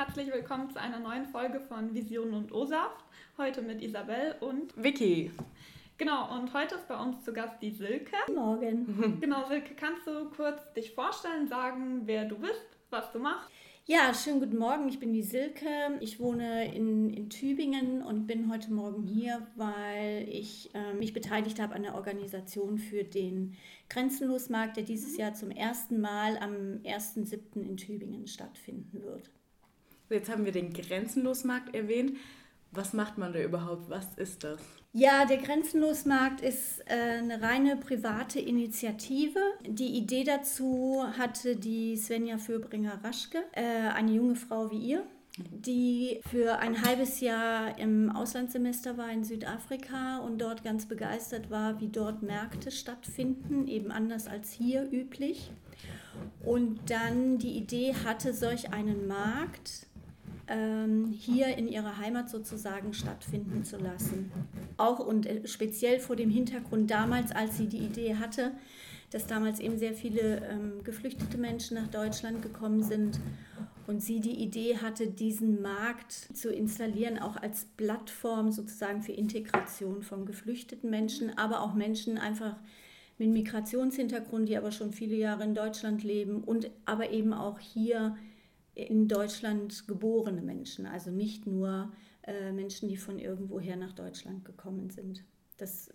herzlich willkommen zu einer neuen Folge von Vision und O-Saft. Heute mit Isabel und Vicky. Genau, und heute ist bei uns zu Gast die Silke. Morgen. Genau, Silke, kannst du kurz dich vorstellen, sagen, wer du bist, was du machst? Ja, schönen guten Morgen. Ich bin die Silke. Ich wohne in, in Tübingen und bin heute Morgen hier, weil ich äh, mich beteiligt habe an der Organisation für den Grenzenlosmarkt, der dieses Jahr zum ersten Mal am 1.7. in Tübingen stattfinden wird. Jetzt haben wir den Grenzenlosmarkt erwähnt. Was macht man da überhaupt? Was ist das? Ja, der Grenzenlosmarkt ist äh, eine reine private Initiative. Die Idee dazu hatte die Svenja Fürbringer-Raschke, äh, eine junge Frau wie ihr, die für ein halbes Jahr im Auslandssemester war in Südafrika und dort ganz begeistert war, wie dort Märkte stattfinden, eben anders als hier üblich. Und dann die Idee hatte, solch einen Markt ähm, hier in ihrer Heimat sozusagen stattfinden zu lassen. Auch und äh, speziell vor dem Hintergrund damals, als sie die Idee hatte, dass damals eben sehr viele ähm, geflüchtete Menschen nach Deutschland gekommen sind und sie die Idee hatte, diesen Markt zu installieren, auch als Plattform sozusagen für Integration von geflüchteten Menschen, aber auch Menschen einfach mit Migrationshintergrund, die aber schon viele Jahre in Deutschland leben und aber eben auch hier in Deutschland geborene Menschen, also nicht nur äh, Menschen, die von irgendwoher nach Deutschland gekommen sind. Das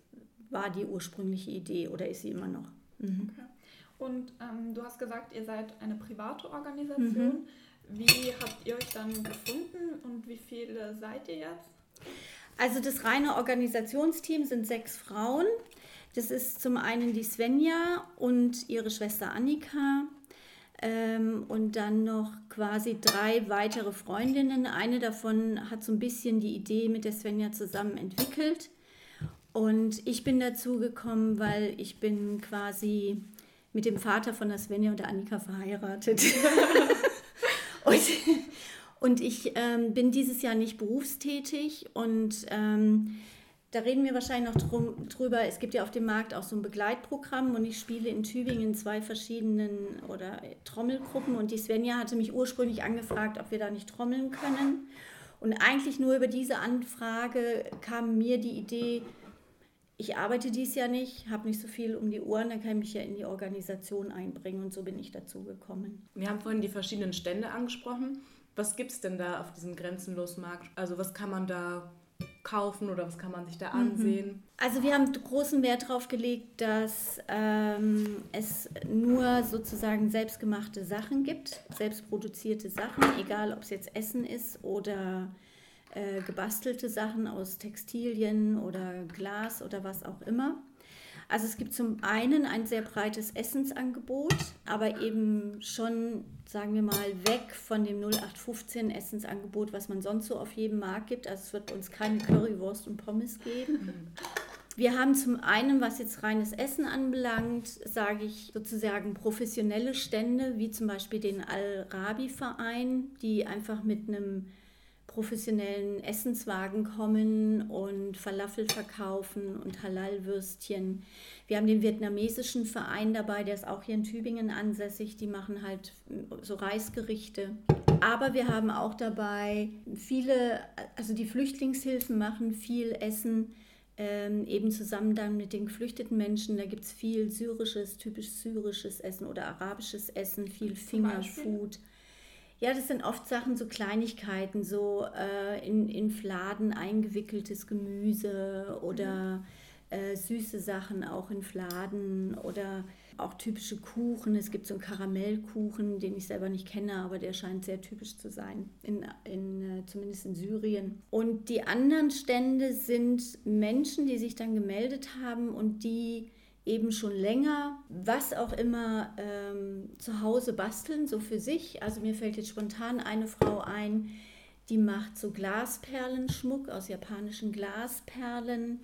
war die ursprüngliche Idee oder ist sie immer noch. Mhm. Okay. Und ähm, du hast gesagt, ihr seid eine private Organisation. Mhm. Wie habt ihr euch dann gefunden und wie viele seid ihr jetzt? Also das reine Organisationsteam sind sechs Frauen. Das ist zum einen die Svenja und ihre Schwester Annika, ähm, und dann noch quasi drei weitere Freundinnen. Eine davon hat so ein bisschen die Idee mit der Svenja zusammen entwickelt. Und ich bin dazu gekommen, weil ich bin quasi mit dem Vater von der Svenja und der Annika verheiratet. und, und ich ähm, bin dieses Jahr nicht berufstätig und ähm, da reden wir wahrscheinlich noch drum, drüber. Es gibt ja auf dem Markt auch so ein Begleitprogramm und ich spiele in Tübingen zwei verschiedenen oder Trommelgruppen und die Svenja hatte mich ursprünglich angefragt, ob wir da nicht trommeln können. Und eigentlich nur über diese Anfrage kam mir die Idee, ich arbeite dies Jahr nicht, habe nicht so viel um die Ohren, dann kann ich mich ja in die Organisation einbringen und so bin ich dazu gekommen. Wir haben vorhin die verschiedenen Stände angesprochen. Was gibt es denn da auf diesem Grenzenlosmarkt? Also was kann man da kaufen oder was kann man sich da mhm. ansehen? Also wir haben großen Wert darauf gelegt, dass ähm, es nur sozusagen selbstgemachte Sachen gibt, selbstproduzierte Sachen, egal ob es jetzt Essen ist oder äh, gebastelte Sachen aus Textilien oder Glas oder was auch immer. Also es gibt zum einen ein sehr breites Essensangebot, aber eben schon, sagen wir mal, weg von dem 0815 Essensangebot, was man sonst so auf jedem Markt gibt. Also es wird uns keine Currywurst und Pommes geben. Wir haben zum einen, was jetzt reines Essen anbelangt, sage ich sozusagen professionelle Stände, wie zum Beispiel den Al-Rabi-Verein, die einfach mit einem professionellen Essenswagen kommen und Falafel verkaufen und Halal-Würstchen. Wir haben den vietnamesischen Verein dabei, der ist auch hier in Tübingen ansässig. Die machen halt so Reisgerichte. Aber wir haben auch dabei viele, also die Flüchtlingshilfen machen viel Essen. Ähm, eben zusammen dann mit den geflüchteten Menschen. Da gibt es viel syrisches, typisch syrisches Essen oder arabisches Essen, viel Fingerfood. Ja, das sind oft Sachen, so Kleinigkeiten, so äh, in, in Fladen eingewickeltes Gemüse oder äh, süße Sachen auch in Fladen oder auch typische Kuchen. Es gibt so einen Karamellkuchen, den ich selber nicht kenne, aber der scheint sehr typisch zu sein, in, in, äh, zumindest in Syrien. Und die anderen Stände sind Menschen, die sich dann gemeldet haben und die eben schon länger, was auch immer ähm, zu Hause basteln, so für sich. Also mir fällt jetzt spontan eine Frau ein, die macht so Glasperlenschmuck aus japanischen Glasperlen.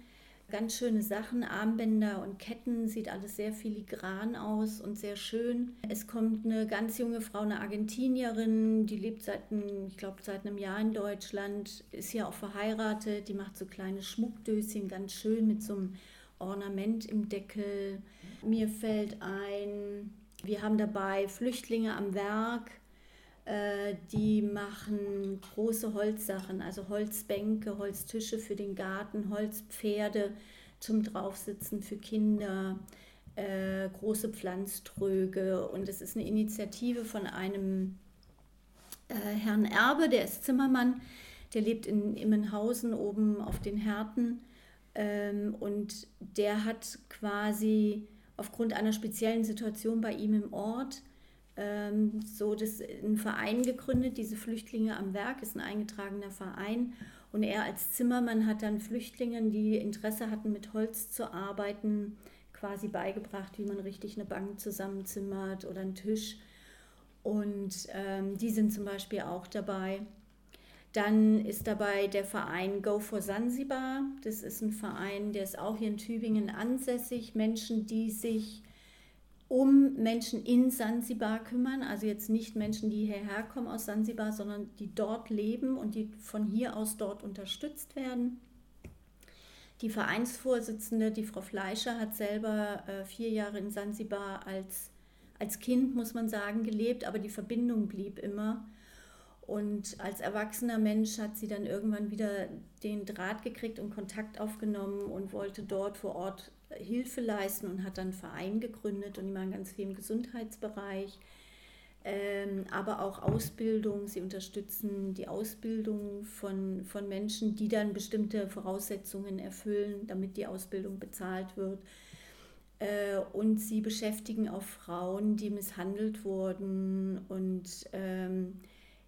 Ganz schöne Sachen, Armbänder und Ketten, sieht alles sehr filigran aus und sehr schön. Es kommt eine ganz junge Frau, eine Argentinierin, die lebt seit, ich glaube, seit einem Jahr in Deutschland, ist hier auch verheiratet, die macht so kleine Schmuckdöschen, ganz schön mit so einem Ornament im Deckel. Mir fällt ein, wir haben dabei Flüchtlinge am Werk. Äh, die machen große Holzsachen, also Holzbänke, Holztische für den Garten, Holzpferde zum Draufsitzen für Kinder, äh, große Pflanztröge. Und es ist eine Initiative von einem äh, Herrn Erbe, der ist Zimmermann, der lebt in Immenhausen oben auf den Härten. Ähm, und der hat quasi aufgrund einer speziellen Situation bei ihm im Ort ähm, so das, einen Verein gegründet, diese Flüchtlinge am Werk, ist ein eingetragener Verein. Und er als Zimmermann hat dann Flüchtlingen, die Interesse hatten, mit Holz zu arbeiten, quasi beigebracht, wie man richtig eine Bank zusammenzimmert oder einen Tisch. Und ähm, die sind zum Beispiel auch dabei. Dann ist dabei der Verein Go for Sansibar. Das ist ein Verein, der ist auch hier in Tübingen ansässig. Menschen, die sich um Menschen in Sansibar kümmern. Also jetzt nicht Menschen, die hierher kommen aus Sansibar, sondern die dort leben und die von hier aus dort unterstützt werden. Die Vereinsvorsitzende, die Frau Fleischer, hat selber äh, vier Jahre in Sansibar als, als Kind, muss man sagen, gelebt, aber die Verbindung blieb immer. Und als erwachsener Mensch hat sie dann irgendwann wieder den Draht gekriegt und Kontakt aufgenommen und wollte dort vor Ort Hilfe leisten und hat dann einen Verein gegründet und die machen ganz viel im Gesundheitsbereich, ähm, aber auch Ausbildung. Sie unterstützen die Ausbildung von, von Menschen, die dann bestimmte Voraussetzungen erfüllen, damit die Ausbildung bezahlt wird. Äh, und sie beschäftigen auch Frauen, die misshandelt wurden und ähm,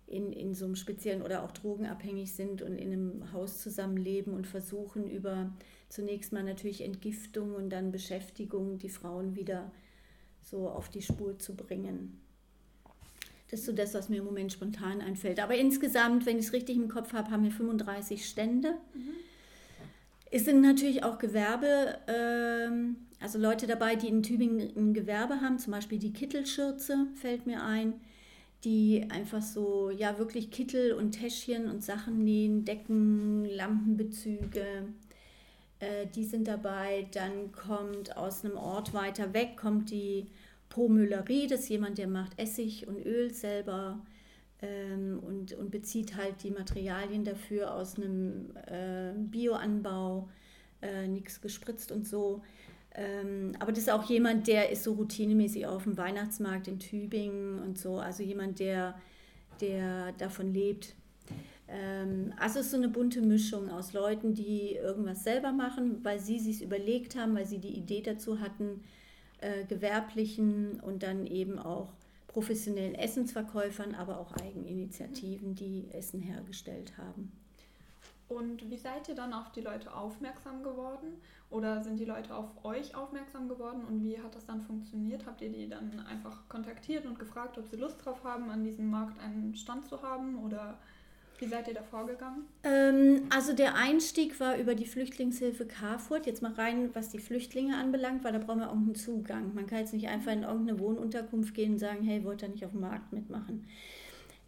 in, in so einem speziellen oder auch drogenabhängig sind und in einem Haus zusammenleben und versuchen über zunächst mal natürlich Entgiftung und dann Beschäftigung die Frauen wieder so auf die Spur zu bringen. Das ist so das, was mir im Moment spontan einfällt. Aber insgesamt, wenn ich es richtig im Kopf habe, haben wir 35 Stände. Mhm. Es sind natürlich auch Gewerbe, ähm, also Leute dabei, die in Tübingen ein Gewerbe haben, zum Beispiel die Kittelschürze fällt mir ein die einfach so, ja, wirklich Kittel und Täschchen und Sachen nähen, Decken, Lampenbezüge. Äh, die sind dabei. Dann kommt aus einem Ort weiter weg, kommt die Pomüllerie, das ist jemand, der macht Essig und Öl selber ähm, und, und bezieht halt die Materialien dafür aus einem äh, Bioanbau, äh, nichts gespritzt und so. Ähm, aber das ist auch jemand, der ist so routinemäßig auf dem Weihnachtsmarkt in Tübingen und so. Also jemand, der, der davon lebt. Ähm, also es ist so eine bunte Mischung aus Leuten, die irgendwas selber machen, weil sie sich überlegt haben, weil sie die Idee dazu hatten, äh, gewerblichen und dann eben auch professionellen Essensverkäufern, aber auch Eigeninitiativen, die Essen hergestellt haben. Und wie seid ihr dann auf die Leute aufmerksam geworden? Oder sind die Leute auf euch aufmerksam geworden? Und wie hat das dann funktioniert? Habt ihr die dann einfach kontaktiert und gefragt, ob sie Lust drauf haben, an diesem Markt einen Stand zu haben? Oder wie seid ihr da vorgegangen? Ähm, also der Einstieg war über die Flüchtlingshilfe Karfurt. Jetzt mal rein, was die Flüchtlinge anbelangt, weil da brauchen wir auch einen Zugang. Man kann jetzt nicht einfach in irgendeine Wohnunterkunft gehen und sagen, hey, wollt ihr nicht auf dem Markt mitmachen?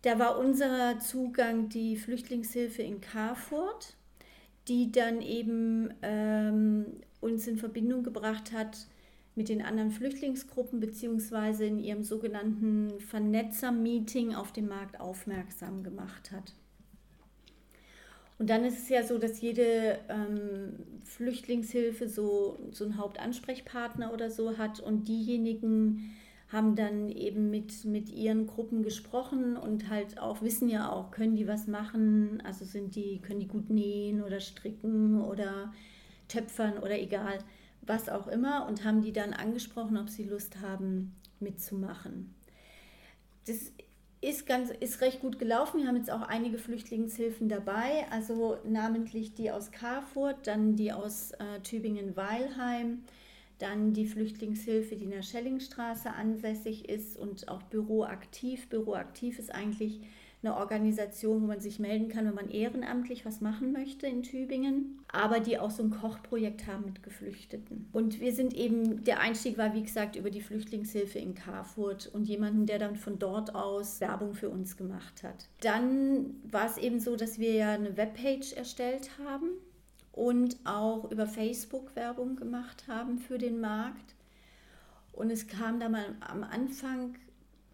Da war unser Zugang die Flüchtlingshilfe in Karfurt, die dann eben ähm, uns in Verbindung gebracht hat mit den anderen Flüchtlingsgruppen beziehungsweise in ihrem sogenannten Vernetzer-Meeting auf dem Markt aufmerksam gemacht hat. Und dann ist es ja so, dass jede ähm, Flüchtlingshilfe so, so einen Hauptansprechpartner oder so hat und diejenigen, haben dann eben mit, mit ihren Gruppen gesprochen und halt auch wissen ja auch, können die was machen, also sind die, können die gut nähen oder stricken oder töpfern oder egal, was auch immer und haben die dann angesprochen, ob sie Lust haben mitzumachen. Das ist, ganz, ist recht gut gelaufen. Wir haben jetzt auch einige Flüchtlingshilfen dabei, also namentlich die aus Karfurt, dann die aus äh, Tübingen-Weilheim, dann die Flüchtlingshilfe, die in der Schellingstraße ansässig ist und auch Büroaktiv. Büroaktiv ist eigentlich eine Organisation, wo man sich melden kann, wenn man ehrenamtlich was machen möchte in Tübingen, aber die auch so ein Kochprojekt haben mit Geflüchteten. Und wir sind eben, der Einstieg war wie gesagt über die Flüchtlingshilfe in Karfurt und jemanden, der dann von dort aus Werbung für uns gemacht hat. Dann war es eben so, dass wir ja eine Webpage erstellt haben und auch über Facebook Werbung gemacht haben für den Markt. Und es kam da mal am Anfang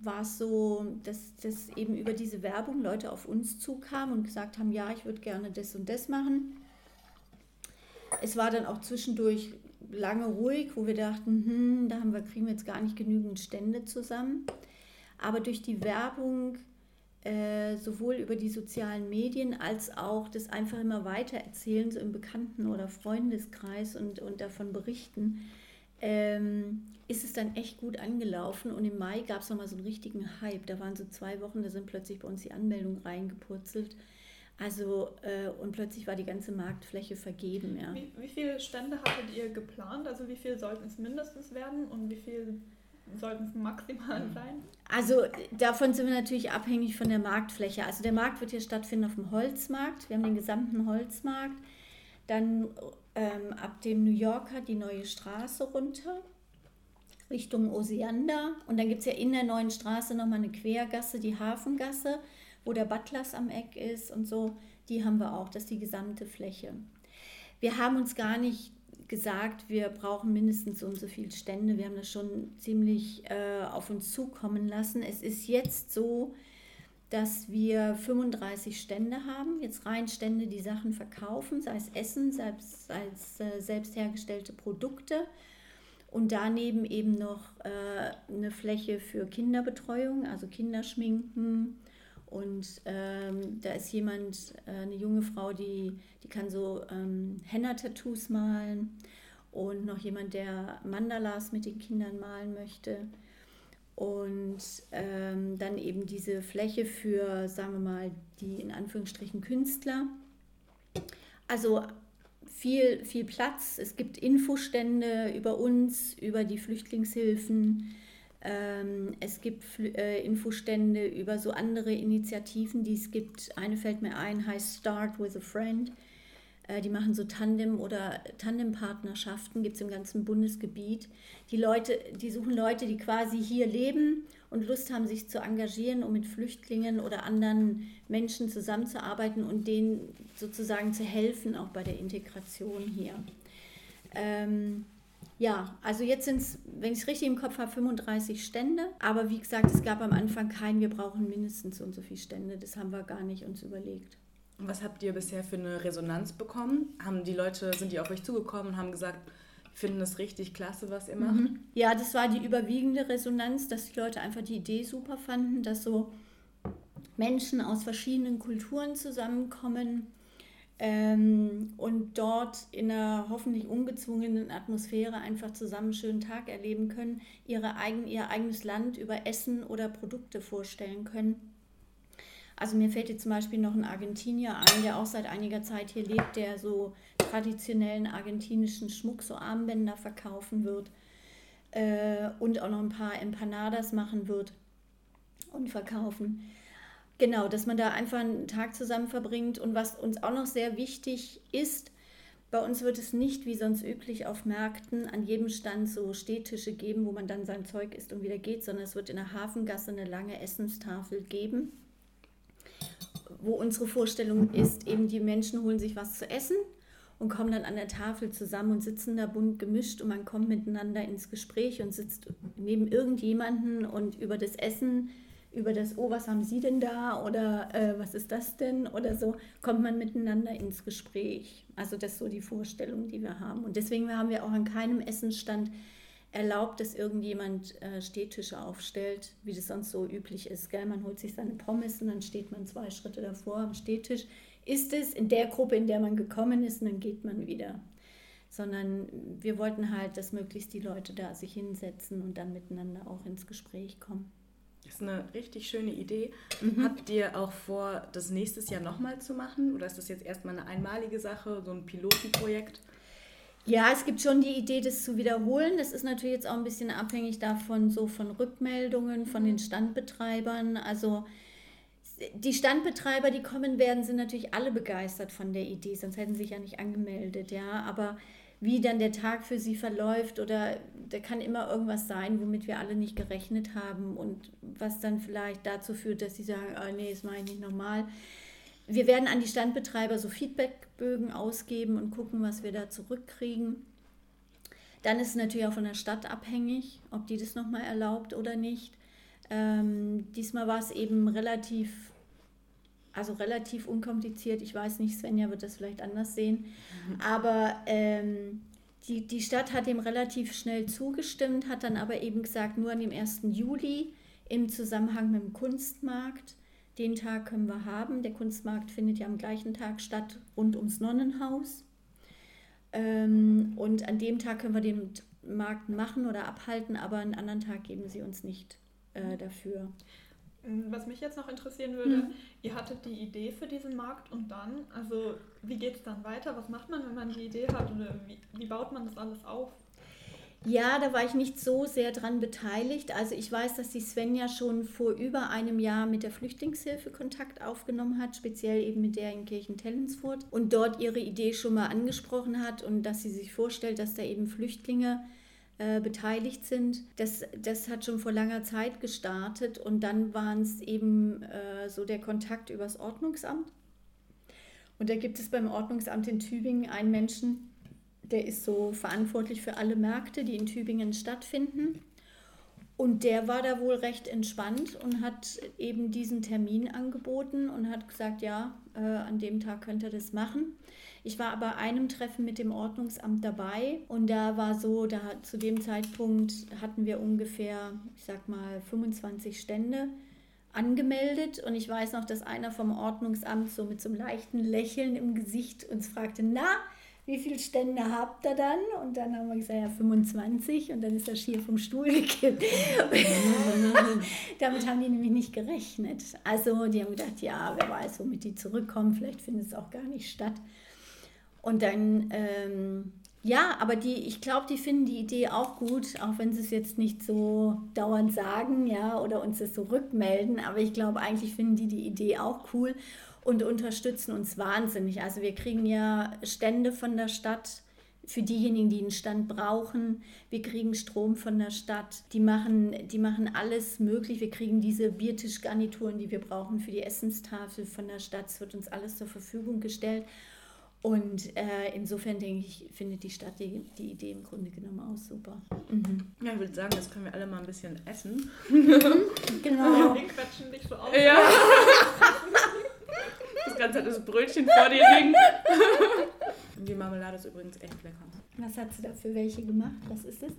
war es so, dass, dass eben über diese Werbung Leute auf uns zukamen und gesagt haben, ja, ich würde gerne das und das machen. Es war dann auch zwischendurch lange ruhig, wo wir dachten, hm, da haben wir, kriegen wir jetzt gar nicht genügend Stände zusammen. Aber durch die Werbung, äh, sowohl über die sozialen Medien als auch das einfach immer weiter erzählen, so im Bekannten- oder Freundeskreis und, und davon berichten, ähm, ist es dann echt gut angelaufen. Und im Mai gab es nochmal so einen richtigen Hype. Da waren so zwei Wochen, da sind plötzlich bei uns die Anmeldungen reingepurzelt. Also, äh, und plötzlich war die ganze Marktfläche vergeben, ja. Wie, wie viele Stände hattet ihr geplant? Also wie viel sollten es mindestens werden und wie viel sollten es maximal sein? Also davon sind wir natürlich abhängig von der Marktfläche. Also der Markt wird hier stattfinden auf dem Holzmarkt. Wir haben den gesamten Holzmarkt. Dann ähm, ab dem New Yorker die neue Straße runter Richtung Osiander. Und dann gibt es ja in der neuen Straße nochmal eine Quergasse, die Hafengasse wo der Butlers am Eck ist und so, die haben wir auch, das ist die gesamte Fläche. Wir haben uns gar nicht gesagt, wir brauchen mindestens und so viele Stände. Wir haben das schon ziemlich äh, auf uns zukommen lassen. Es ist jetzt so, dass wir 35 Stände haben, jetzt rein Stände, die Sachen verkaufen, sei es Essen, sei es, sei es äh, selbst hergestellte Produkte. Und daneben eben noch äh, eine Fläche für Kinderbetreuung, also Kinderschminken, und ähm, da ist jemand, äh, eine junge Frau, die, die kann so ähm, Henna-Tattoos malen. Und noch jemand, der Mandalas mit den Kindern malen möchte. Und ähm, dann eben diese Fläche für, sagen wir mal, die in Anführungsstrichen Künstler. Also viel, viel Platz. Es gibt Infostände über uns, über die Flüchtlingshilfen. Ähm, es gibt äh, Infostände über so andere Initiativen, die es gibt. Eine fällt mir ein, heißt Start with a Friend. Äh, die machen so Tandem- oder Tandempartnerschaften, gibt es im ganzen Bundesgebiet. Die Leute, die suchen Leute, die quasi hier leben und Lust haben, sich zu engagieren, um mit Flüchtlingen oder anderen Menschen zusammenzuarbeiten und denen sozusagen zu helfen, auch bei der Integration hier. Ähm, ja, also jetzt sind es, wenn ich es richtig im Kopf habe, 35 Stände. Aber wie gesagt, es gab am Anfang keinen, wir brauchen mindestens so und so viele Stände. Das haben wir gar nicht uns überlegt. Was habt ihr bisher für eine Resonanz bekommen? Haben die Leute, sind die auf euch zugekommen und haben gesagt, finden es richtig klasse, was ihr macht? Mhm. Ja, das war die überwiegende Resonanz, dass die Leute einfach die Idee super fanden, dass so Menschen aus verschiedenen Kulturen zusammenkommen ähm, dort in einer hoffentlich ungezwungenen Atmosphäre einfach zusammen einen schönen Tag erleben können, ihre eigen, ihr eigenes Land über Essen oder Produkte vorstellen können. Also mir fällt jetzt zum Beispiel noch ein Argentinier ein, der auch seit einiger Zeit hier lebt, der so traditionellen argentinischen Schmuck, so Armbänder verkaufen wird äh, und auch noch ein paar Empanadas machen wird und verkaufen. Genau, dass man da einfach einen Tag zusammen verbringt. Und was uns auch noch sehr wichtig ist, bei uns wird es nicht wie sonst üblich auf Märkten an jedem Stand so Stehtische geben, wo man dann sein Zeug isst und wieder geht, sondern es wird in der Hafengasse eine lange Essenstafel geben, wo unsere Vorstellung ist, eben die Menschen holen sich was zu essen und kommen dann an der Tafel zusammen und sitzen da bunt gemischt und man kommt miteinander ins Gespräch und sitzt neben irgendjemanden und über das Essen über das, oh, was haben Sie denn da oder äh, was ist das denn oder so, kommt man miteinander ins Gespräch. Also das ist so die Vorstellung, die wir haben. Und deswegen haben wir auch an keinem Essensstand erlaubt, dass irgendjemand äh, Stehtische aufstellt, wie das sonst so üblich ist. Gell? Man holt sich seine Pommes und dann steht man zwei Schritte davor am Stehtisch. Ist es in der Gruppe, in der man gekommen ist, und dann geht man wieder. Sondern wir wollten halt, dass möglichst die Leute da sich hinsetzen und dann miteinander auch ins Gespräch kommen. Das ist eine richtig schöne Idee. Mhm. Habt ihr auch vor, das nächstes Jahr nochmal zu machen? Oder ist das jetzt erstmal eine einmalige Sache, so ein Pilotenprojekt? Ja, es gibt schon die Idee, das zu wiederholen. Das ist natürlich jetzt auch ein bisschen abhängig davon, so von Rückmeldungen von den Standbetreibern. Also die Standbetreiber, die kommen werden, sind natürlich alle begeistert von der Idee, sonst hätten sie sich ja nicht angemeldet, ja. Aber wie dann der Tag für sie verläuft oder da kann immer irgendwas sein, womit wir alle nicht gerechnet haben und was dann vielleicht dazu führt, dass sie sagen, oh, nee, das mache ich nicht normal. Wir werden an die Standbetreiber so Feedbackbögen ausgeben und gucken, was wir da zurückkriegen. Dann ist es natürlich auch von der Stadt abhängig, ob die das nochmal erlaubt oder nicht. Ähm, diesmal war es eben relativ, also relativ unkompliziert. Ich weiß nicht, Svenja wird das vielleicht anders sehen. Mhm. Aber ähm, die, die Stadt hat dem relativ schnell zugestimmt, hat dann aber eben gesagt, nur an dem 1. Juli im Zusammenhang mit dem Kunstmarkt. Den Tag können wir haben. Der Kunstmarkt findet ja am gleichen Tag statt, rund ums Nonnenhaus. Ähm, und an dem Tag können wir den Markt machen oder abhalten, aber einen anderen Tag geben sie uns nicht äh, dafür. Was mich jetzt noch interessieren würde, hm. ihr hattet die Idee für diesen Markt und dann, also wie geht es dann weiter? Was macht man, wenn man die Idee hat oder wie, wie baut man das alles auf? Ja, da war ich nicht so sehr dran beteiligt. Also ich weiß, dass die Svenja schon vor über einem Jahr mit der Flüchtlingshilfe Kontakt aufgenommen hat, speziell eben mit der in Kirchen-Tellensfurt und dort ihre Idee schon mal angesprochen hat und dass sie sich vorstellt, dass da eben Flüchtlinge äh, beteiligt sind. Das, das hat schon vor langer Zeit gestartet und dann waren es eben äh, so der Kontakt übers Ordnungsamt. Und da gibt es beim Ordnungsamt in Tübingen einen Menschen, der ist so verantwortlich für alle Märkte, die in Tübingen stattfinden. Und der war da wohl recht entspannt und hat eben diesen Termin angeboten und hat gesagt, ja, äh, an dem Tag könnt ihr das machen. Ich war aber einem Treffen mit dem Ordnungsamt dabei und da war so, da zu dem Zeitpunkt hatten wir ungefähr, ich sag mal, 25 Stände angemeldet und ich weiß noch, dass einer vom Ordnungsamt so mit so einem leichten Lächeln im Gesicht uns fragte, na, wie viele Stände habt ihr dann? Und dann haben wir gesagt, ja, 25. Und dann ist er schier vom Stuhl gekippt. Damit haben die nämlich nicht gerechnet. Also die haben gedacht, ja, wer weiß, womit die zurückkommen. Vielleicht findet es auch gar nicht statt. Und dann, ähm, ja, aber die, ich glaube, die finden die Idee auch gut, auch wenn sie es jetzt nicht so dauernd sagen, ja, oder uns das so rückmelden. Aber ich glaube, eigentlich finden die die Idee auch cool und unterstützen uns wahnsinnig. Also wir kriegen ja Stände von der Stadt für diejenigen, die einen Stand brauchen. Wir kriegen Strom von der Stadt. Die machen, die machen alles möglich. Wir kriegen diese Biertischgarnituren, die wir brauchen für die Essenstafel von der Stadt. Es wird uns alles zur Verfügung gestellt. Und äh, insofern denke ich, findet die Stadt die, die Idee im Grunde genommen auch super. Mhm. Ja, ich würde sagen, das können wir alle mal ein bisschen essen. genau. Wir quatschen dich so auf. Ja. Das ganze hat das Brötchen vor dir liegen. Die Marmelade ist übrigens echt lecker. Was hat sie da für welche gemacht? Was ist es?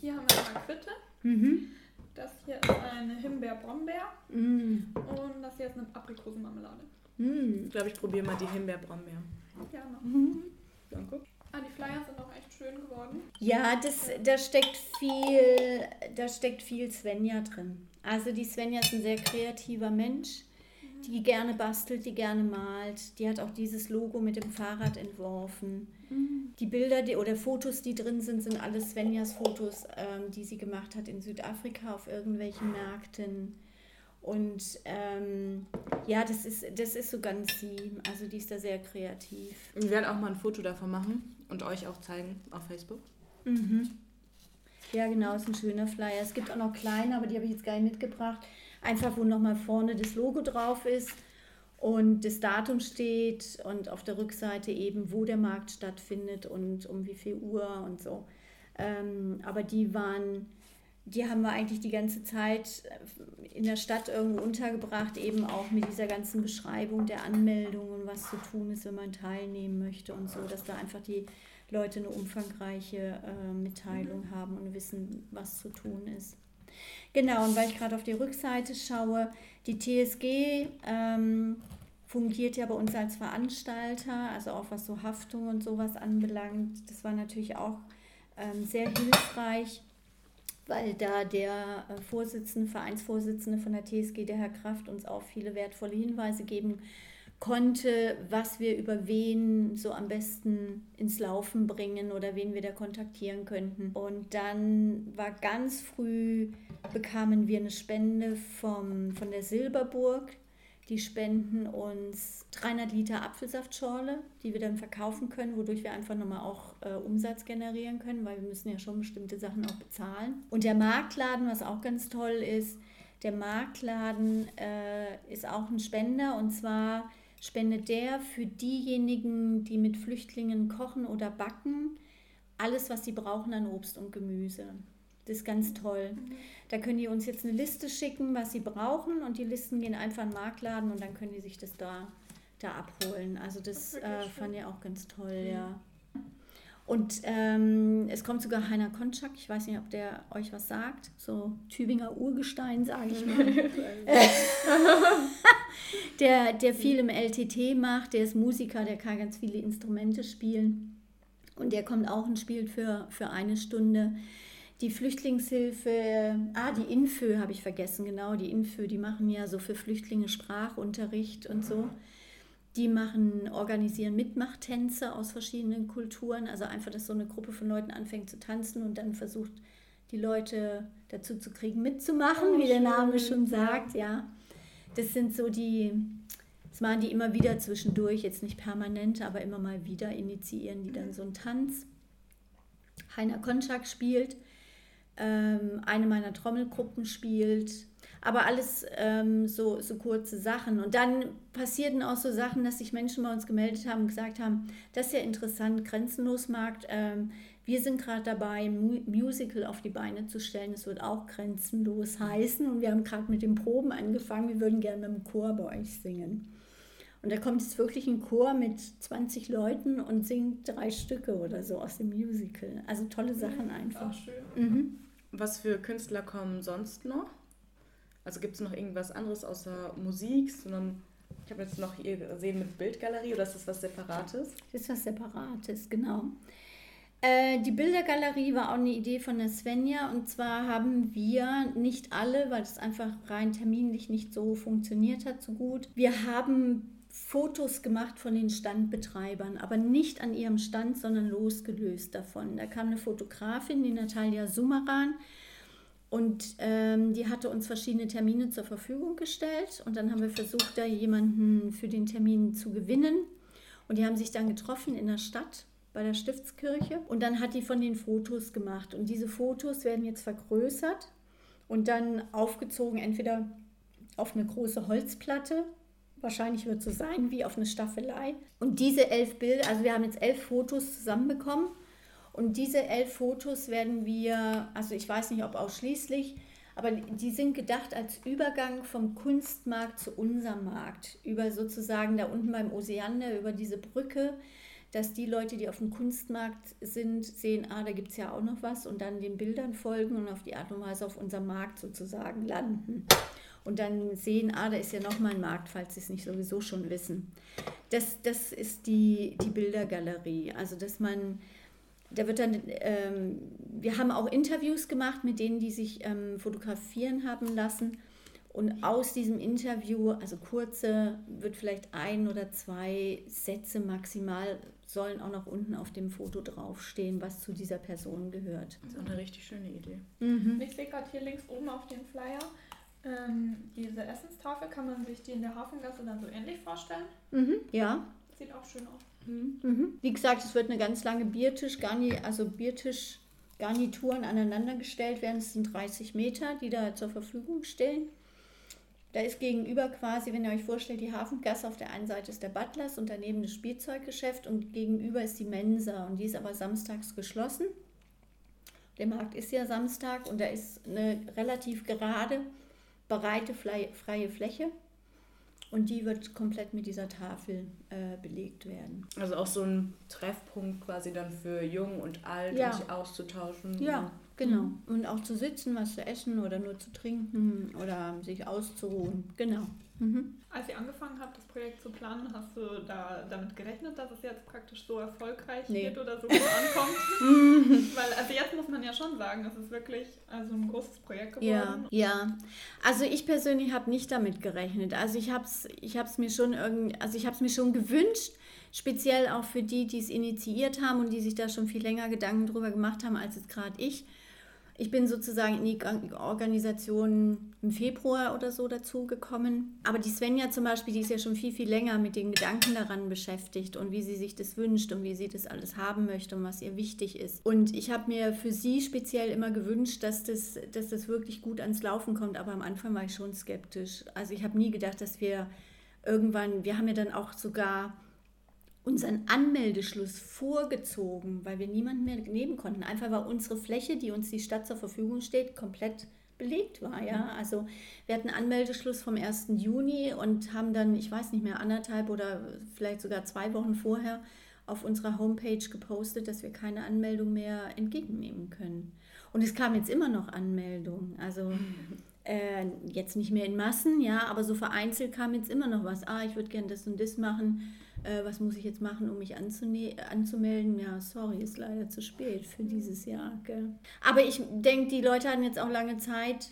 Hier haben wir eine Quitte. Mhm. Das hier ist eine Himbeer-Brombeer. Mhm. Und das hier ist eine Aprikosenmarmelade. Mhm. Ich glaube, ich probiere mal die Himbeer-Brombeer. Gerne. Mhm. Danke. Ah, die Flyer sind auch echt schön geworden. Ja, das, da steckt viel, da steckt viel Svenja drin. Also die Svenja ist ein sehr kreativer Mensch die gerne bastelt, die gerne malt. Die hat auch dieses Logo mit dem Fahrrad entworfen. Mhm. Die Bilder die, oder Fotos, die drin sind, sind alles Svenjas Fotos, ähm, die sie gemacht hat in Südafrika auf irgendwelchen Märkten. Und ähm, ja, das ist, das ist so ganz sie. Also die ist da sehr kreativ. Wir werden auch mal ein Foto davon machen und euch auch zeigen auf Facebook. Mhm. Ja, genau, ist ein schöner Flyer. Es gibt auch noch kleine, aber die habe ich jetzt gar nicht mitgebracht. Einfach, wo nochmal vorne das Logo drauf ist und das Datum steht und auf der Rückseite eben, wo der Markt stattfindet und um wie viel Uhr und so. Ähm, aber die waren, die haben wir eigentlich die ganze Zeit in der Stadt irgendwo untergebracht, eben auch mit dieser ganzen Beschreibung der Anmeldung und was zu tun ist, wenn man teilnehmen möchte und so, dass da einfach die Leute eine umfangreiche äh, Mitteilung mhm. haben und wissen, was zu tun ist. Genau, und weil ich gerade auf die Rückseite schaue, die TSG ähm, fungiert ja bei uns als Veranstalter, also auch was so Haftung und sowas anbelangt. Das war natürlich auch ähm, sehr hilfreich, weil da der äh, Vorsitzende, Vereinsvorsitzende von der TSG, der Herr Kraft, uns auch viele wertvolle Hinweise geben konnte, was wir über wen so am besten ins Laufen bringen oder wen wir da kontaktieren könnten. Und dann war ganz früh, bekamen wir eine Spende vom, von der Silberburg. Die spenden uns 300 Liter Apfelsaftschorle, die wir dann verkaufen können, wodurch wir einfach nochmal auch äh, Umsatz generieren können, weil wir müssen ja schon bestimmte Sachen auch bezahlen. Und der Marktladen, was auch ganz toll ist, der Marktladen äh, ist auch ein Spender und zwar spendet der für diejenigen, die mit Flüchtlingen kochen oder backen, alles, was sie brauchen an Obst und Gemüse. Das ist ganz toll. Da können die uns jetzt eine Liste schicken, was sie brauchen und die Listen gehen einfach in den Marktladen und dann können die sich das da, da abholen. Also das, das äh, fand ich auch ganz toll, mhm. ja. Und ähm, es kommt sogar Heiner Konczak, ich weiß nicht, ob der euch was sagt, so Tübinger Urgestein, sage ich mal. der, der viel im LTT macht, der ist Musiker, der kann ganz viele Instrumente spielen. Und der kommt auch und spielt für, für eine Stunde. Die Flüchtlingshilfe, ah, die Infö habe ich vergessen, genau, die Infö, die machen ja so für Flüchtlinge Sprachunterricht und so. Die machen, organisieren Mitmachtänze aus verschiedenen Kulturen. Also einfach, dass so eine Gruppe von Leuten anfängt zu tanzen und dann versucht, die Leute dazu zu kriegen, mitzumachen, oh, wie der Name schon sagt, ja. Das sind so die, das machen die immer wieder zwischendurch, jetzt nicht permanent, aber immer mal wieder initiieren die dann so einen Tanz. Heiner Konczak spielt, ähm, eine meiner Trommelgruppen spielt, aber alles ähm, so, so kurze Sachen. Und dann passierten auch so Sachen, dass sich Menschen bei uns gemeldet haben und gesagt haben, das ist ja interessant, Grenzenlos Markt. Ähm, wir sind gerade dabei, ein Musical auf die Beine zu stellen. Es wird auch grenzenlos heißen. Und wir haben gerade mit den Proben angefangen. Wir würden gerne mit dem Chor bei euch singen. Und da kommt jetzt wirklich ein Chor mit 20 Leuten und singt drei Stücke oder so aus dem Musical. Also tolle Sachen einfach. Ach, schön. Mhm. Was für Künstler kommen sonst noch? Also gibt es noch irgendwas anderes außer Musik, sondern ich habe jetzt noch hier gesehen mit Bildgalerie oder ist das was Separates? Das ist was Separates, genau. Äh, die Bildergalerie war auch eine Idee von der Svenja und zwar haben wir nicht alle, weil es einfach rein terminlich nicht so funktioniert hat, so gut. Wir haben Fotos gemacht von den Standbetreibern, aber nicht an ihrem Stand, sondern losgelöst davon. Da kam eine Fotografin, die Natalia Sumaran, und ähm, die hatte uns verschiedene Termine zur Verfügung gestellt. Und dann haben wir versucht, da jemanden für den Termin zu gewinnen. Und die haben sich dann getroffen in der Stadt bei der Stiftskirche. Und dann hat die von den Fotos gemacht. Und diese Fotos werden jetzt vergrößert und dann aufgezogen, entweder auf eine große Holzplatte. Wahrscheinlich wird es so sein wie auf eine Staffelei. Und diese elf Bilder, also wir haben jetzt elf Fotos zusammenbekommen und diese elf Fotos werden wir, also ich weiß nicht, ob ausschließlich, aber die sind gedacht als Übergang vom Kunstmarkt zu unserem Markt. Über sozusagen da unten beim Oseander, über diese Brücke, dass die Leute, die auf dem Kunstmarkt sind, sehen, ah, da gibt es ja auch noch was und dann den Bildern folgen und auf die Art und Weise auf unserem Markt sozusagen landen. Und dann sehen, ah, da ist ja noch mal ein Markt, falls sie es nicht sowieso schon wissen. Das, das ist die, die Bildergalerie. Also, dass man da wird dann, ähm, wir haben auch Interviews gemacht mit denen, die sich ähm, fotografieren haben lassen. Und aus diesem Interview, also kurze, wird vielleicht ein oder zwei Sätze maximal, sollen auch noch unten auf dem Foto draufstehen, was zu dieser Person gehört. Das ist eine richtig schöne Idee. Mhm. Ich sehe gerade hier links oben auf dem Flyer, ähm, diese Essenstafel, kann man sich die in der Hafengasse dann so ähnlich vorstellen? Mhm, ja. Sieht auch schön aus. Mhm. mhm. Wie gesagt, es wird eine ganz lange Biertisch, also Biertisch. Garnituren aneinandergestellt werden. Es sind 30 Meter, die da zur Verfügung stehen. Da ist gegenüber quasi, wenn ihr euch vorstellt, die Hafengasse auf der einen Seite ist der Butlers und daneben das Spielzeuggeschäft und gegenüber ist die Mensa und die ist aber samstags geschlossen. Der Markt ist ja Samstag und da ist eine relativ gerade, breite, freie Fläche. Und die wird komplett mit dieser Tafel äh, belegt werden. Also auch so ein Treffpunkt quasi dann für Jung und Alt, ja. um sich auszutauschen. Ja, genau. Mhm. Und auch zu sitzen, was zu essen oder nur zu trinken oder sich auszuruhen. Genau. Mhm. Als ihr angefangen habt, das Projekt zu planen, hast du da damit gerechnet, dass es jetzt praktisch so erfolgreich nee. wird oder so gut ankommt? Weil also jetzt muss man ja schon sagen, es ist wirklich also ein großes Projekt geworden. Ja, ja. also ich persönlich habe nicht damit gerechnet. Also ich habe es ich mir schon irgendwie, also ich habe es mir schon gewünscht, speziell auch für die, die es initiiert haben und die sich da schon viel länger Gedanken drüber gemacht haben, als jetzt gerade ich ich bin sozusagen in die Organisation im Februar oder so dazugekommen. Aber die Svenja zum Beispiel, die ist ja schon viel, viel länger mit den Gedanken daran beschäftigt und wie sie sich das wünscht und wie sie das alles haben möchte und was ihr wichtig ist. Und ich habe mir für sie speziell immer gewünscht, dass das, dass das wirklich gut ans Laufen kommt. Aber am Anfang war ich schon skeptisch. Also ich habe nie gedacht, dass wir irgendwann, wir haben ja dann auch sogar unseren Anmeldeschluss vorgezogen, weil wir niemanden mehr nehmen konnten. Einfach weil unsere Fläche, die uns die Stadt zur Verfügung steht, komplett belegt war. Ja? Also wir hatten Anmeldeschluss vom 1. Juni und haben dann, ich weiß nicht mehr, anderthalb oder vielleicht sogar zwei Wochen vorher auf unserer Homepage gepostet, dass wir keine Anmeldung mehr entgegennehmen können. Und es kamen jetzt immer noch Anmeldungen. Also äh, jetzt nicht mehr in Massen, ja, aber so vereinzelt kam jetzt immer noch was. Ah, ich würde gerne das und das machen. Äh, was muss ich jetzt machen, um mich anzumelden? Ja, sorry, ist leider zu spät für dieses Jahr. Gell? Aber ich denke, die Leute hatten jetzt auch lange Zeit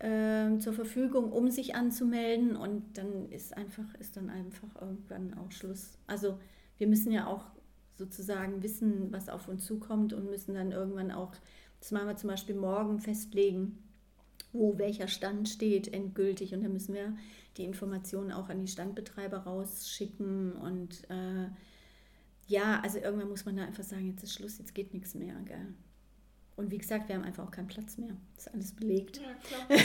äh, zur Verfügung, um sich anzumelden und dann ist einfach, ist dann einfach irgendwann auch Schluss. Also wir müssen ja auch sozusagen wissen, was auf uns zukommt und müssen dann irgendwann auch, das machen wir zum Beispiel morgen festlegen, wo welcher Stand steht, endgültig. Und dann müssen wir die Informationen auch an die Standbetreiber rausschicken. Und äh, ja, also irgendwann muss man da einfach sagen, jetzt ist Schluss, jetzt geht nichts mehr. Gell? Und wie gesagt, wir haben einfach auch keinen Platz mehr. Ist alles belegt. Ja, klar.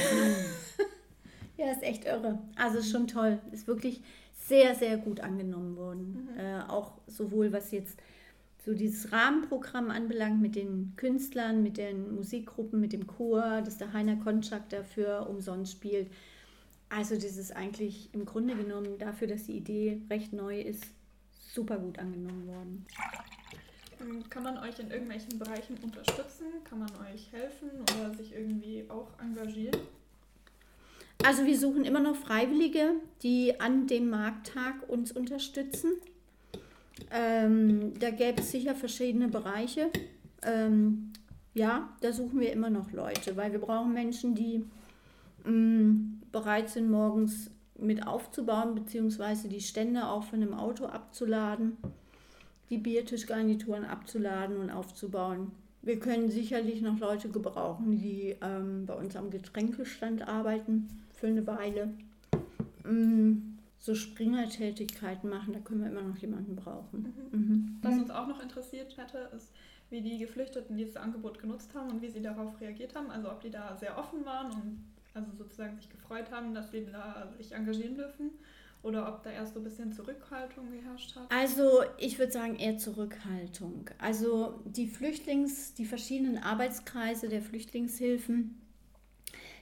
ja, ist echt irre. Also ist schon toll. Ist wirklich sehr, sehr gut angenommen worden. Mhm. Äh, auch sowohl was jetzt so dieses Rahmenprogramm anbelangt mit den Künstlern, mit den Musikgruppen, mit dem Chor, dass der Heiner Konczak dafür umsonst spielt. Also das ist eigentlich im Grunde genommen dafür, dass die Idee recht neu ist, super gut angenommen worden. Ähm, kann man euch in irgendwelchen Bereichen unterstützen? Kann man euch helfen oder sich irgendwie auch engagieren? Also wir suchen immer noch Freiwillige, die an dem Markttag uns unterstützen. Ähm, da gäbe es sicher verschiedene Bereiche. Ähm, ja, da suchen wir immer noch Leute, weil wir brauchen Menschen, die mh, mm, bereit sind, morgens mit aufzubauen, beziehungsweise die Stände auch von dem Auto abzuladen, die Biertischgarnituren abzuladen und aufzubauen. Wir können sicherlich noch Leute gebrauchen, die ähm, bei uns am Getränkestand arbeiten für eine Weile. Mm so Springertätigkeiten machen, da können wir immer noch jemanden brauchen. Mhm. Mhm. Was uns auch noch interessiert hätte, ist, wie die Geflüchteten dieses Angebot genutzt haben und wie sie darauf reagiert haben. Also ob die da sehr offen waren und also sozusagen sich gefreut haben, dass sie da sich engagieren dürfen oder ob da erst so ein bisschen Zurückhaltung geherrscht hat? Also ich würde sagen eher Zurückhaltung. Also die Flüchtlings, die verschiedenen Arbeitskreise der Flüchtlingshilfen,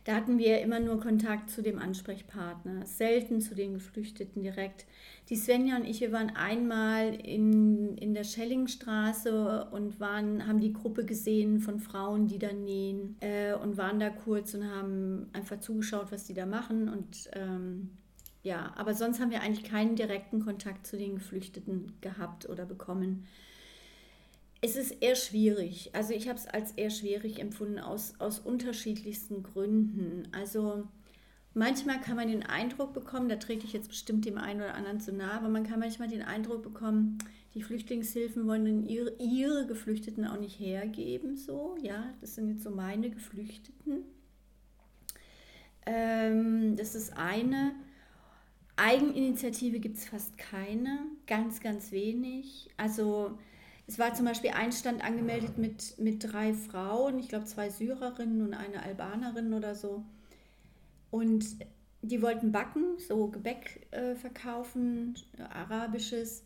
da hatten wir immer nur Kontakt zu dem Ansprechpartner, selten zu den Geflüchteten direkt. Die Svenja und ich, wir waren einmal in, in der Schellingstraße und waren, haben die Gruppe gesehen von Frauen, die da nähen äh, und waren da kurz und haben einfach zugeschaut, was die da machen. Und ähm, ja, aber sonst haben wir eigentlich keinen direkten Kontakt zu den Geflüchteten gehabt oder bekommen. Es ist eher schwierig. Also ich habe es als eher schwierig empfunden aus, aus unterschiedlichsten Gründen. Also manchmal kann man den Eindruck bekommen, da trete ich jetzt bestimmt dem einen oder anderen zu nahe, aber man kann manchmal den Eindruck bekommen, die Flüchtlingshilfen wollen ihre, ihre Geflüchteten auch nicht hergeben. So, ja, das sind jetzt so meine Geflüchteten. Ähm, das ist eine. Eigeninitiative gibt es fast keine, ganz, ganz wenig. Also es war zum Beispiel ein Stand angemeldet mit, mit drei Frauen, ich glaube zwei Syrerinnen und eine Albanerin oder so. Und die wollten backen, so Gebäck äh, verkaufen, arabisches.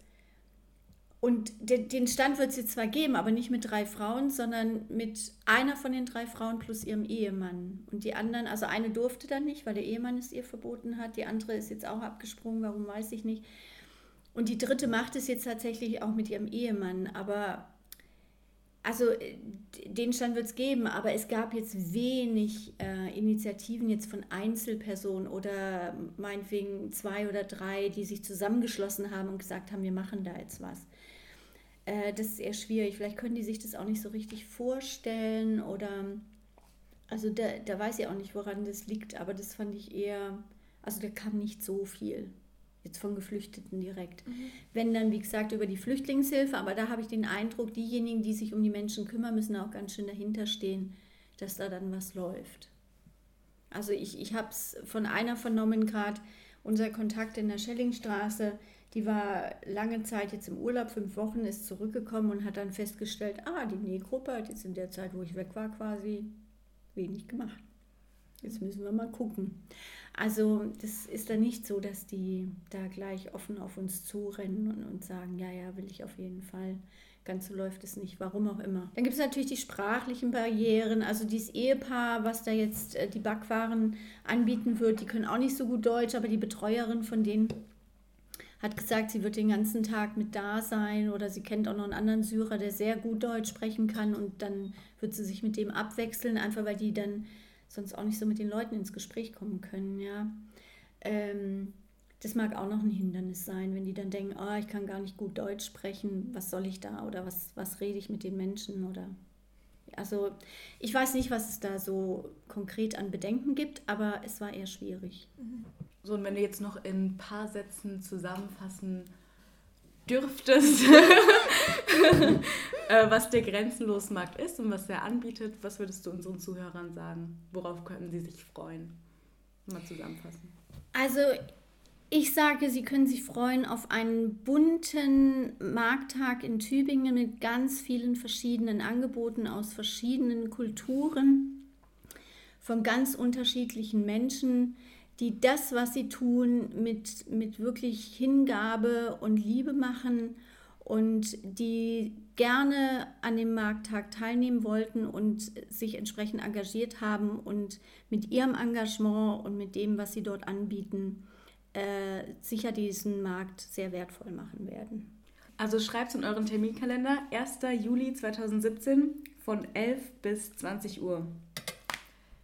Und de, den Stand wird es jetzt zwar geben, aber nicht mit drei Frauen, sondern mit einer von den drei Frauen plus ihrem Ehemann. Und die anderen, also eine durfte dann nicht, weil der Ehemann es ihr verboten hat. Die andere ist jetzt auch abgesprungen, warum weiß ich nicht. Und die dritte macht es jetzt tatsächlich auch mit ihrem Ehemann. Aber also den Stand wird es geben, aber es gab jetzt wenig äh, Initiativen jetzt von Einzelpersonen oder meinetwegen zwei oder drei, die sich zusammengeschlossen haben und gesagt haben, wir machen da jetzt was. Äh, das ist eher schwierig. Vielleicht können die sich das auch nicht so richtig vorstellen oder also da, da weiß ich auch nicht, woran das liegt, aber das fand ich eher, also da kam nicht so viel jetzt von Geflüchteten direkt. Mhm. Wenn dann, wie gesagt, über die Flüchtlingshilfe, aber da habe ich den Eindruck, diejenigen, die sich um die Menschen kümmern, müssen auch ganz schön dahinter stehen, dass da dann was läuft. Also ich, ich habe es von einer vernommen gerade, unser Kontakt in der Schellingstraße, die war lange Zeit jetzt im Urlaub, fünf Wochen, ist zurückgekommen und hat dann festgestellt, ah, die Nähgruppe hat jetzt in der Zeit, wo ich weg war, quasi wenig gemacht. Jetzt müssen wir mal gucken. Also das ist dann nicht so, dass die da gleich offen auf uns zurennen und, und sagen, ja, ja, will ich auf jeden Fall. Ganz so läuft es nicht, warum auch immer. Dann gibt es natürlich die sprachlichen Barrieren. Also dieses Ehepaar, was da jetzt äh, die Backwaren anbieten wird, die können auch nicht so gut Deutsch, aber die Betreuerin von denen hat gesagt, sie wird den ganzen Tag mit da sein oder sie kennt auch noch einen anderen Syrer, der sehr gut Deutsch sprechen kann und dann wird sie sich mit dem abwechseln, einfach weil die dann sonst auch nicht so mit den Leuten ins Gespräch kommen können, ja. Ähm, das mag auch noch ein Hindernis sein, wenn die dann denken, oh, ich kann gar nicht gut Deutsch sprechen, was soll ich da oder was, was rede ich mit den Menschen oder also ich weiß nicht, was es da so konkret an Bedenken gibt, aber es war eher schwierig. So, und wenn du jetzt noch in ein paar Sätzen zusammenfassen dürftest, äh, was der Grenzenlosmarkt ist und was er anbietet, was würdest du unseren Zuhörern sagen? Worauf könnten sie sich freuen? Mal zusammenfassen. Also ich sage, Sie können sich freuen auf einen bunten Markttag in Tübingen mit ganz vielen verschiedenen Angeboten aus verschiedenen Kulturen, von ganz unterschiedlichen Menschen, die das, was sie tun, mit, mit wirklich Hingabe und Liebe machen und die gerne an dem Markttag teilnehmen wollten und sich entsprechend engagiert haben und mit ihrem Engagement und mit dem, was sie dort anbieten, äh, sicher diesen Markt sehr wertvoll machen werden. Also schreibt es in euren Terminkalender 1. Juli 2017 von 11 bis 20 Uhr.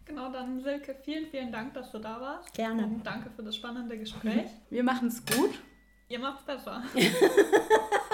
Genau, dann Silke, vielen, vielen Dank, dass du da warst. Gerne. Und danke für das spannende Gespräch. Wir machen es gut. Ihr macht's besser.